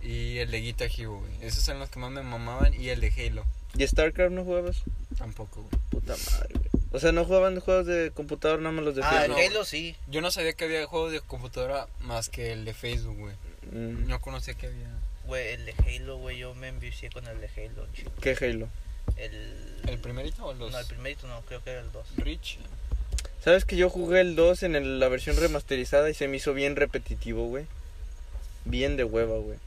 y el de Guitar Hero, güey. Esos son los que más me mamaban y el de Halo. ¿Y StarCraft no jugabas? Tampoco, güey. Puta madre, güey. O sea, no jugaban juegos de computador, nada más los de Ah, el Facebook. Halo sí. Yo no sabía que había juegos de computadora más que el de Facebook, güey. Mm, No conocía que había. Güey, el de Halo, güey. Yo me envicié con el de Halo, chico. ¿Qué Halo? El. ¿El primerito o los? No, el primerito no, creo que era el 2. Rich. ¿Sabes que yo jugué el 2 en el- la versión remasterizada y se me hizo bien repetitivo, güey? Bien de hueva, güey.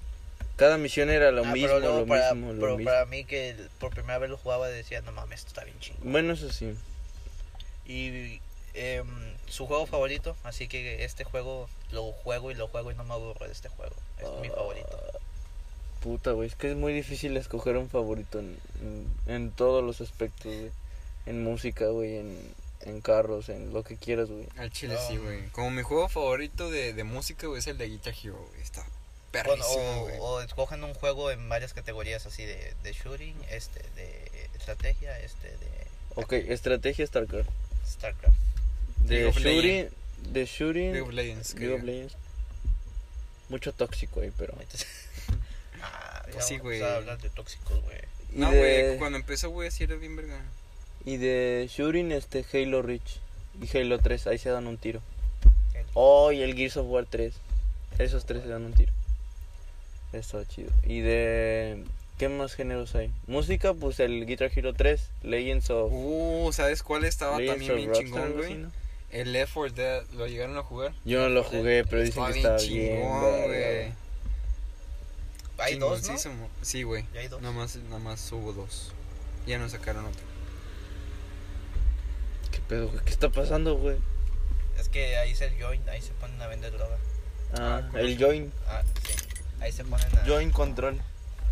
Cada misión era lo Ah, mismo, pero lo para, mismo, lo pero mismo. para mí que el- por primera vez lo jugaba decía, no mames, esto está bien chingo. Bueno, eso sí. Y em, su juego favorito, así que este juego lo juego y lo juego y no me aburro de este juego. Es mi Ah. favorito. Puta, güey, es que es muy difícil escoger un favorito en, en, en todos los aspectos, güey. En música, güey, en, en carros, en lo que quieras, güey. Al chile No. sí, güey. Como mi juego favorito de, de música, güey, es el de Guitar Hero, güey. Está Bueno, perrísimo, güey. o, o escogen un juego en varias categorías así de, de shooting, este de estrategia, este de Ok, estrategia StarCraft. StarCraft. De shooting. De shooting, League of Legends, League of creo. Legends. Mucho tóxico ahí, pero... Ah, ya Pues sí, güey. a hablar de tóxicos, güey. No, de, güey, cuando empezó, güey, sí era bien verga. y de shooting, este, Halo Reach. Y Halo 3, ahí se dan un tiro. Oh, y el Gears of War 3. Esos tres se dan un tiro. Está chido. Y de... ¿Qué más géneros hay? Música, pues el Guitar Hero 3, Legends of... Uh, ¿sabes cuál estaba Legends también bien chingón, güey? así, ¿no? El Left 4 Dead, ¿lo llegaron a jugar? Yo no lo jugué, pero dicen que está bien. güey. Hay dos, ¿no? Sí, güey. Ya hay dos. Nada más, nada más hubo dos. Ya no sacaron otro. ¿Qué pedo, güey? ¿Qué está pasando, güey? Es que ahí se el join, ahí se ponen a vender droga. Ah, Ah, el join. Ah, sí. Ahí se ponen a Join control.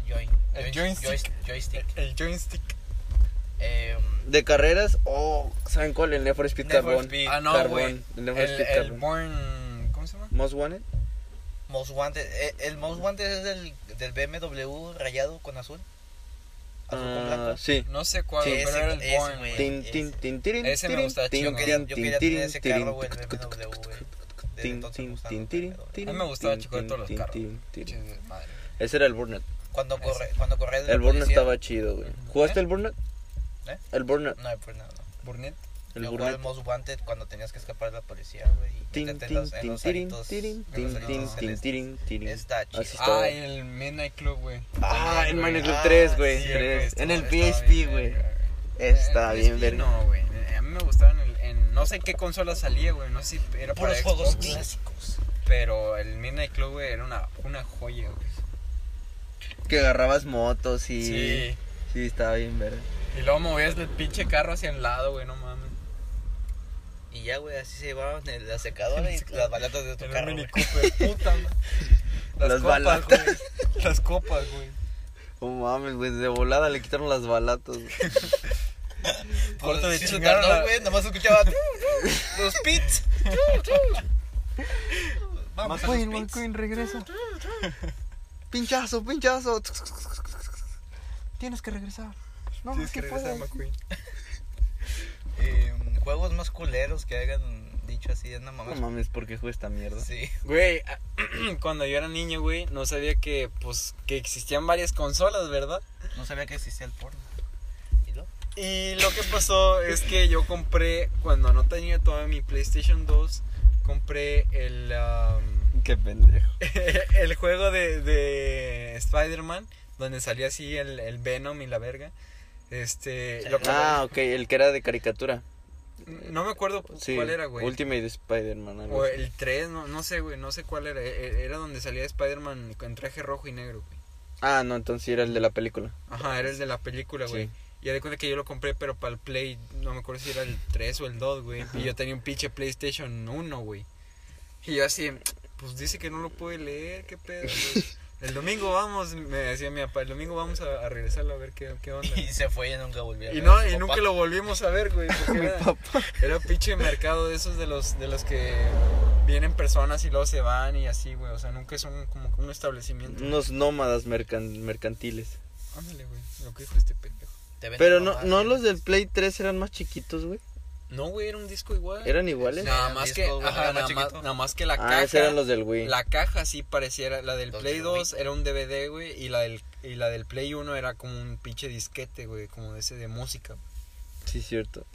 join. El joystick. El joystick. Em, De carreras, oh, ¿saben cuál? El Need for Speed Carbon. Ah, no, Carbon. El Need for El, Speed el Carbon. Born... ¿Cómo se llama? Most Wanted. Most Wanted. eh, El Most Wanted es del, del BMW rayado con azul. Azul con Ah, blanco. sí. No sé cuál, Sí, pero ese- era el ese, Born, güey. güey. Tin, ese. tin, tin, tirin, Ese me tirin, gustaba tin, chido, Yo quería, yo quería tener ese carro, güey, el BMW, güey. A mí me gustaba de todos los tin, carros. Ese era el Burnout. Cuando corre, cuando corría de la El Burnout estaba chido, güey. ¿Jugaste ¿Eh? el Burnout? ¿Eh? El Burnout. No, pues no, no. Burnett. El Yo jugaba el Burnout. Most Wanted cuando tenías que escapar de la policía, güey. En tin, los, los los. Está chido. Ah, el Midnight Club, güey. Ah, el. Minecraft Ah, 3, güey. sí, tres. güey, En el bien güey. Está En bien, verga. No, güey. A mí me gustaba en, el- No sé en qué consola salía, güey. No sé si era para Puros juegos clásicos. Pero el Midnight Club, güey, era una, una joya, güey. Que agarrabas motos y. Sí. Sí, estaba bien, verga. Y luego movías el pinche carro hacia el lado, güey, no mames. Y ya, güey, así se llevaban el- la secadora y las balatas de otro En un carro. Mini güey. Cooper, puta madre. Las, Las copas, balatas. güey. Las copas, güey. Oh mames, güey. De volada le quitaron las balatas, güey. Corto de Sí se chingar tardó, la- güey, nomás escuchaba los pits. Vamos a los McQueen, pits. McQueen, regresa. Pinchazo, pinchazo. Tienes que regresar. No, Tienes que regresar, puedes. McQueen. Eh, juegos más culeros que hayan dicho así, no No mames. mames, ¿por qué juega esta mierda? Sí. Güey, cuando yo era niño, güey, no sabía que, pues, que existían varias consolas, ¿verdad? No sabía que existía el porno. ¿Y lo? Y lo que pasó es que yo compré, cuando no tenía toda mi PlayStation 2, compré el, um, Qué pendejo. el juego de, de Spider-Man, donde salía así el, el Venom y la verga. Este, lo- Ah, ok, el que era de caricatura. no me acuerdo Sí, cuál era, güey. Ultimate Spider-Man. O así. el 3, no, no sé, güey, no sé cuál era. E- e- Era donde salía Spider-Man con traje rojo y negro, güey. Ah, no, entonces sí era el de la película. Ajá, era el de la película, güey. Sí. Y de cuenta que yo lo compré, pero para el Play, no me acuerdo si era el 3 o el 2, güey. Y yo tenía un pinche PlayStation 1, güey. Y yo así, pues dice que no lo puede leer, qué pedo, güey. El domingo vamos, me decía mi papá, el domingo vamos a, a regresarlo a ver qué, qué onda. Y se fue y nunca volvió. a Y ver no, a su y papá. nunca lo volvimos a ver, güey. Porque era, era un pinche mercado de esos de los, de los que vienen personas y luego se van y así, güey. O sea, nunca es un, como un establecimiento. Unos nómadas mercan- mercantiles. Ándale, güey, lo que dijo este pendejo. Pero no, no güey. los del Play 3 eran más chiquitos, güey. No, güey, era un disco igual. ¿Eran iguales? Nada más disco, que, güey, ajá, nada, más, nada más que la ah, caja. esos eran los del Wii. La caja sí pareciera, la del Los Play del 2 era un DVD, güey, y la del y la del Play 1 era como un pinche disquete, güey, como de ese de música. Sí, cierto.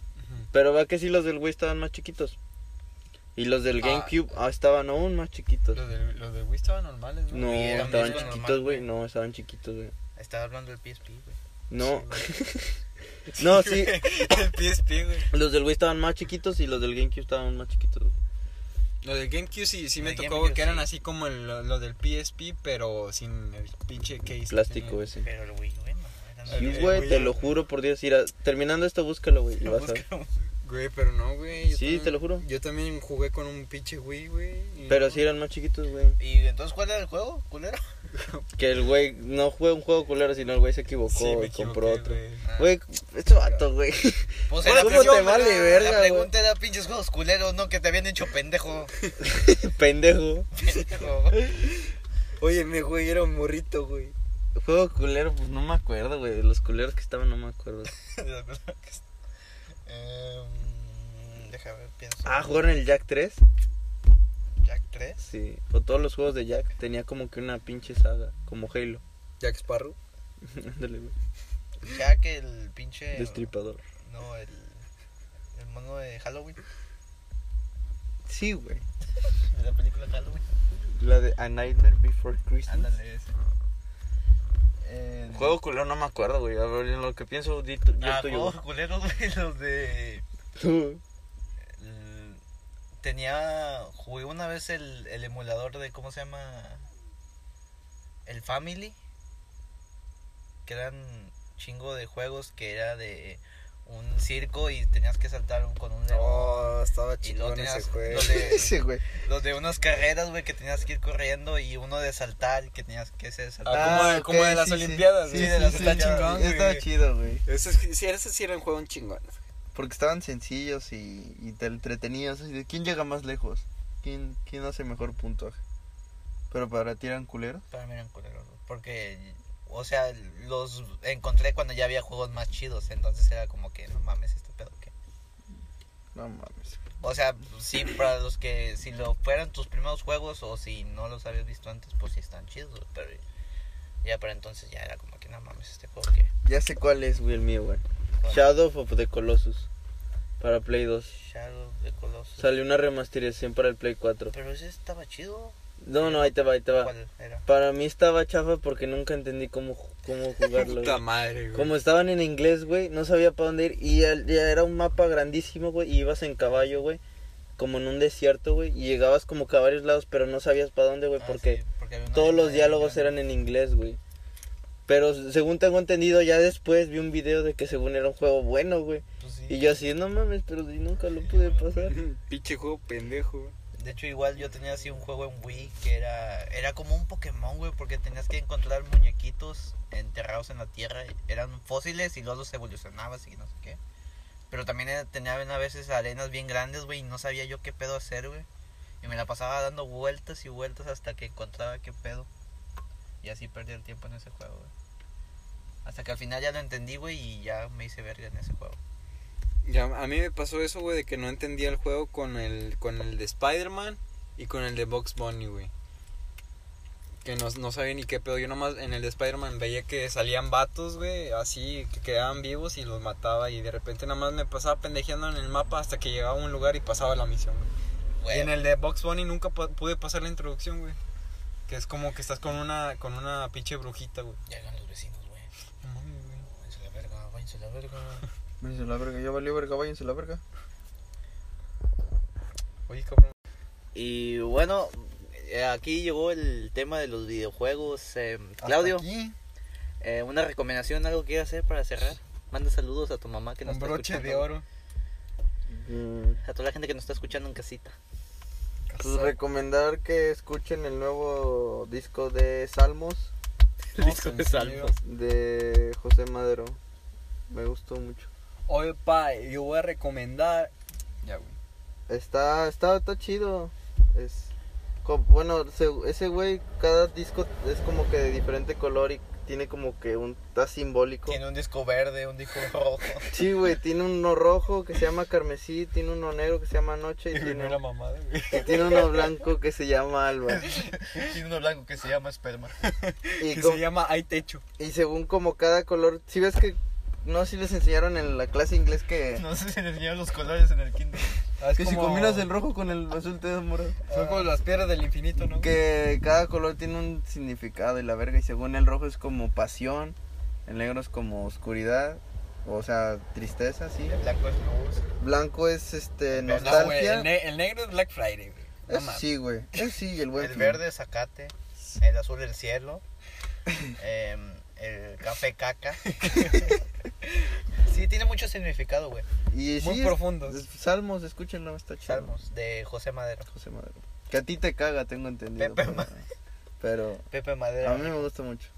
Pero va que sí los del Wii estaban más chiquitos. Y los del Ah. GameCube ah, estaban aún más chiquitos. Los de, los Wii estaban normales, ¿no? No, estaban chiquitos, güey. güey. No, estaban chiquitos, güey. Estaba hablando del PSP, güey. No. no, sí. el PSP, güey. Los del Wii estaban más chiquitos y los del GameCube estaban más chiquitos. güey. Lo del GameCube sí, sí me El tocó, GameCube, güey, que eran sí. así como el- lo, lo del PSP, pero sin el pinche case. Plástico ese. Pero el Wii, güey, no. eran- Sí, güey, te lo juro por Dios. Mira, terminando esto, búscalo, güey. y vas a ver. Güey, pero no, güey. Sí, también- te lo juro. Yo también jugué con un pinche Wii, güey. Pero no. sí eran más chiquitos, güey. ¿Y entonces cuál era el juego, culero? Que el güey no fue un juego culero, sino el güey se equivocó Sí, me y compró otro. güey. Güey, este vato, güey. Pues la ¿cómo pregunta- te vale verga, La pregunta era pinches juegos culeros, no que te habían hecho pendejo. Pendejo. Pendejo. Óyeme, güey, era un morrito, güey. Juego culero, pues no me acuerdo, güey. Los culeros que estaban no me acuerdo. Em, Déjame ver, pienso. Ah, jugaron el Jack 3. Jack 3. Sí. O todos los juegos de Jack tenía como que una pinche saga, como Halo. Jack Sparrow. Ándale, güey. Jack el pinche. Destripador. No, el. El mono de Halloween. Sí, güey. De la película Halloween. La de A Nightmare Before Christmas. Ándale, ese. Eh, Juego culero no me acuerdo, güey. A ver, en lo que pienso, di tu, el Ah, tuyo. juegos culeros, güey, los de. Tú. Tenía. Jugué una vez el, el emulador de. ¿Cómo se llama? El Family. Que eran chingo de juegos que era de un circo y tenías que saltar con un león. Oh, estaba chingón ese tenías juego. los de, Ese, güey. los de unas carreras, güey, que tenías que ir corriendo y uno de saltar que tenías que ser saltar. Ah, como de- como de las Olimpiadas, Sí, güey. de las Está Olimpiadas. chingón, güey. Estaba chido, güey. Ese, es- sí, ese sí era un juego un chingón. Porque estaban sencillos y, y te entretenías. Así de, ¿Quién llega más lejos? ¿Quién, quién hace mejor puntaje? Pero para ti eran culeros. Para mí eran culeros, porque, o sea, los encontré cuando ya había juegos más chidos, entonces era como que, no mames, este pedo que... No mames. O sea, sí, para los que, si lo fueran tus primeros juegos o si no los habías visto antes, pues sí están chidos, pero ya para entonces ya era como que, no mames, este juego que... Ya sé cuál es, güey, el mío, güey. Shadow of the Colossus. Para Play 2. Shadow of the Colossus. Salió una remasterización para el Play 4. Pero ese estaba chido. No, no, ahí te va, ahí te va. ¿Cuál era? Para mí estaba chafa porque nunca entendí cómo, cómo jugarlo. Puta madre, güey. Como estaban en inglés, güey, no sabía para dónde ir. Y ya era un mapa grandísimo, güey, y ibas en caballo, güey. Como en un desierto, güey. Y llegabas como que a varios lados, pero no sabías para dónde, güey, Ah, porque sí, porque todos los diálogos eran en inglés, güey. Pero según tengo entendido, ya después vi un video de que según era un juego bueno, güey. Pues sí. Y yo así, no mames, pero si nunca lo pude pasar. Pinche juego pendejo, güey. De hecho, igual yo tenía así un juego en Wii que era era como un Pokémon, güey, porque tenías que encontrar muñequitos enterrados en la tierra. Eran fósiles y luego los evolucionabas y no sé qué. Pero también tenían a veces arenas bien grandes, güey, y no sabía yo qué pedo hacer, güey. Y me la pasaba dando vueltas y vueltas hasta que encontraba qué pedo. Y así perdí el tiempo en ese juego, güey. Hasta que al final ya lo entendí, güey, y ya me hice verga en ese juego. Ya, a mí me pasó eso, güey, de que no entendía el juego con el, con el de Spider-Man y con el de Box Bunny, güey. Que no, no sabía ni qué pedo. Yo nomás en el de Spider-Man veía que salían vatos, güey, así, que quedaban vivos y los mataba. Y de repente nada más me pasaba pendejeando en el mapa hasta que llegaba a un lugar y pasaba la misión, güey. Y en el de Box Bunny nunca pu- pude pasar la introducción, güey. Que es como que estás con una, con una pinche brujita, güey. Llegan los vecinos, güey. No mames, güey. Váyanse a la verga, váyanse a la verga. Váyanse a la verga, ya valió verga, váyanse a la verga. Oye, cabrón. Y bueno, eh, aquí llegó el tema de los videojuegos. Eh, Claudio, eh, una recomendación, algo que quieras hacer para cerrar. Manda saludos a tu mamá que nos Un está broche escuchando. de oro. A toda la gente que nos está escuchando en casita. Pues recomendar que escuchen el nuevo disco de Salmos El disco de Salmos. de José Madero. Me gustó mucho. Oye, pa, yo voy a recomendar. Ya, güey. Está, está, está chido. Es bueno, se- ese güey, cada disco es como que de diferente color y tiene como que un está simbólico. Tiene un disco verde, un disco rojo. Sí, güey, tiene uno rojo que se llama Carmesí, tiene uno negro que se llama Noche y tiene, la mamada, güey. y tiene uno blanco que se llama Alba. Tiene uno blanco que se llama esperma. Y, Que se llama Hay Techo. y según como cada color, si ves que no sé si les enseñaron en la clase inglés que No sé si le enseñaron los colores en el kinder. es Que si combinas el rojo con el azul te das morado. Son como las piedras del infinito, ¿no? Que cada color tiene un significado y la verga. Y según el rojo es como pasión, el negro es como oscuridad, o sea, tristeza, sí. El blanco es luz. blanco es este No, No, güey, nostalgia el, ne- el negro es Black Friday, güey. No Es sí, güey. Es sí, el buen El fin. verde zacate, el azul el cielo, em, el café caca. Sí, tiene mucho significado, güey. Y Muy sí, es- profundos. es- Salmos, escúchenlo, está chido. Salmos de José Madero. José Madero. Que a ti te caga, tengo entendido. Pepe pero- Ma- Pero Pepe Madero. a mí me gusta mucho.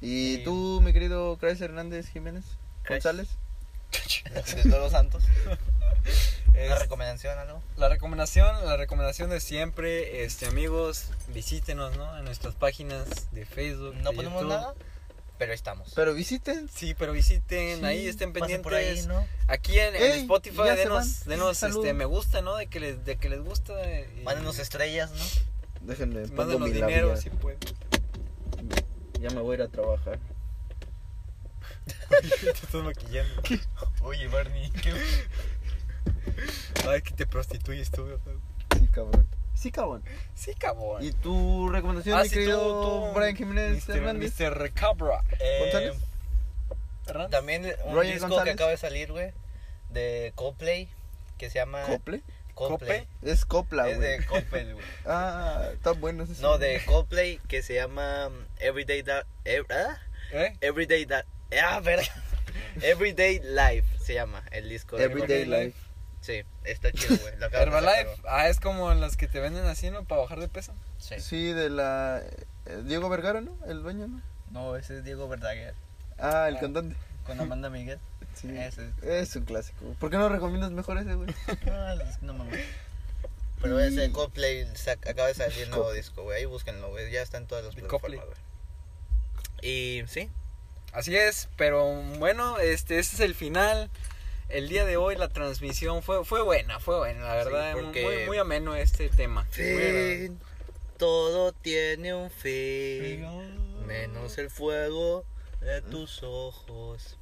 ¿Y Sí. tú, mi querido Craig Hernández Jiménez? González. De todos los santos. Una Es- recomendación, algo. La recomendación, la recomendación de siempre, este amigos, visítenos, ¿no? En nuestras páginas de Facebook. No de ponemos YouTube. nada, pero estamos. Pero visiten. Sí, pero visiten, Sí, ahí estén pendientes. por ahí, ¿no? Aquí en, Spotify denos, denos este me gusta, ¿no? De que les, de que les gusta. y- Mándenos estrellas, ¿no? Déjenme, pongo Mándenos mi dinero si pueden. Ya me voy a ir a trabajar. Te estás maquillando. Oye, Barney, ¿qué? Ay, que te prostituyes tú. Sí, cabrón. Sí, cabrón. Sí, cabrón. ¿Y tu recomendación, Ah, mi sí, tú, querido tú, Brian Jiménez Mr. Hernández? Mr. Cabra. ¿González? Hernández. también un Roger disco González. que acaba de salir, güey, de Coldplay, que se llama ¿Cople? Coldplay. Es copla, Es güey. de Coldplay, güey. Ah, está bueno ese. No, de Coldplay, que se llama Everyday Da... Ev- ¿ah? ¿Eh? Everyday Da... Ah, verga. Everyday Life se llama el disco. Everyday. Life. Sí, está chido, güey. Herbalife. Ah, es como las que te venden así, ¿no? Para bajar de peso. Sí. Sí, de la. eh, Diego Vergara, ¿no? El dueño, ¿no? No, ese es Diego Verdaguer. Ah, el Ah. cantante. Con Amanda Miguel. Sí. Ese. Es un clásico. ¿Por qué no recomiendas mejor ese, güey? No, es que no mames. Pero ese Coldplay sac- acaba de salir nuevo disco, güey. Ahí búsquenlo, güey. Ya está en todas las plataformas, güey. Y sí, Así es, pero bueno, este, este es el final. El día de hoy la transmisión fue, fue buena, fue buena, la Sí, verdad. porque- Muy, muy ameno este tema. Fin. Todo tiene un fin. Menos el fuego de tus ojos.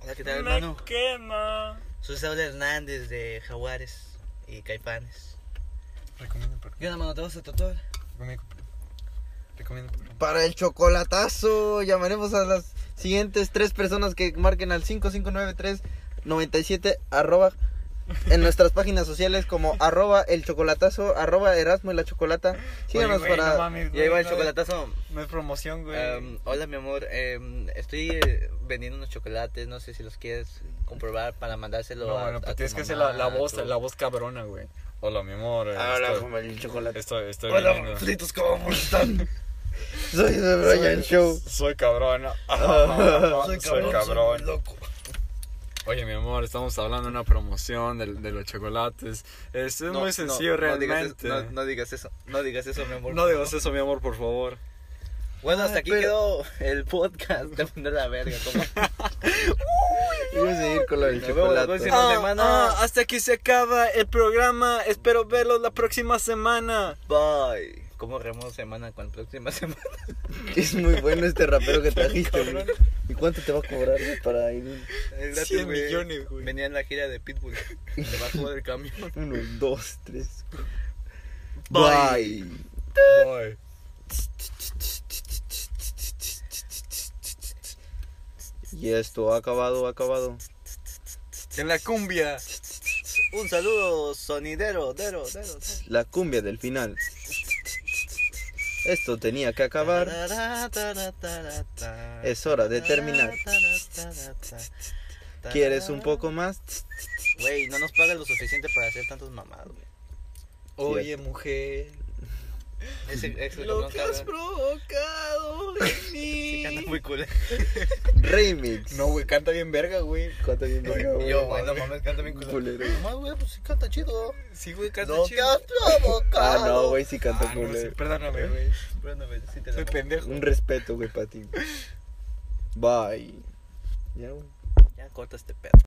Hola, ¿qué tal, hermano? Me quema. Soy Saúl Hernández de Jaguares y Caipanes. Recomiendo programa. ¿Qué onda, mano? ¿Te vas a tatuar? Recomiendo. Recomiendo. Para el chocolatazo, llamaremos a las siguientes tres personas que marquen al 559397 arroba en nuestras páginas sociales como arroba el chocolatazo, arroba Erasmo y la chocolata. Síganos Oye, güey, para... no mames, Y güey, ahí va el no, chocolatazo. No es promoción, güey. Em, hola, mi amor. em, estoy eh, vendiendo unos chocolates. No sé si los quieres comprobar para mandárselo no, a, bueno, a pues tu tienes que hacer mamá, la, a voz, tu- la voz cabrona, güey. Hola, mi amor. eh, Ahora estoy, como el chocolate. estoy, estoy Hola, fritos, ¿cómo están? Soy de Brian Show. Soy cabrón. soy cabrón. soy loco. Oye, mi amor, estamos hablando de una promoción de, de los chocolates. Esto es No, muy sencillo no realmente. digas no, digas eso, no digas eso, mi amor. No digas eso, mi amor, por favor. Bueno, hasta Ah, aquí pero- quedó el podcast de la verga. ¿cómo? Voy a seguir con lo del chocolate. próxima semana. hasta aquí se acaba el programa. Espero verlos la próxima semana. Bye. ¿Cómo remo semana con la próxima semana? Es muy bueno este rapero que trajiste, güey. ¿Y cuánto te va a cobrar güey, para ir? Es gratis, 100 güey. millones, güey. Venía en la gira de Pitbull. Se bajó del camión. Uno, dos, tres. Bye. Bye. Y esto ha acabado, ha acabado. En la cumbia. Un saludo sonidero, dero, dero. dero. La cumbia del final. Esto tenía que acabar. Es hora de terminar. ¿Quieres un poco más? Güey, no nos pagan lo suficiente para hacer tantos mamados. Oye, mujer. Ese, ese Lo que has provocado en sí canta mí. muy cool. Remix. No, güey, canta bien verga, güey. Canta bien verga, güey. yo, güey, no mames, canta bien cool. Culero. No, güey, pues sí canta chido. Sí, güey, canta Lo que chido. has provocado. Ah, no, güey, sí canta Ah, no, sí, culero. perdóname, güey. Perdóname, sí te la Soy pendejo. Un respeto, güey, para ti. Bye. Ya, güey. Ya corta este pedo.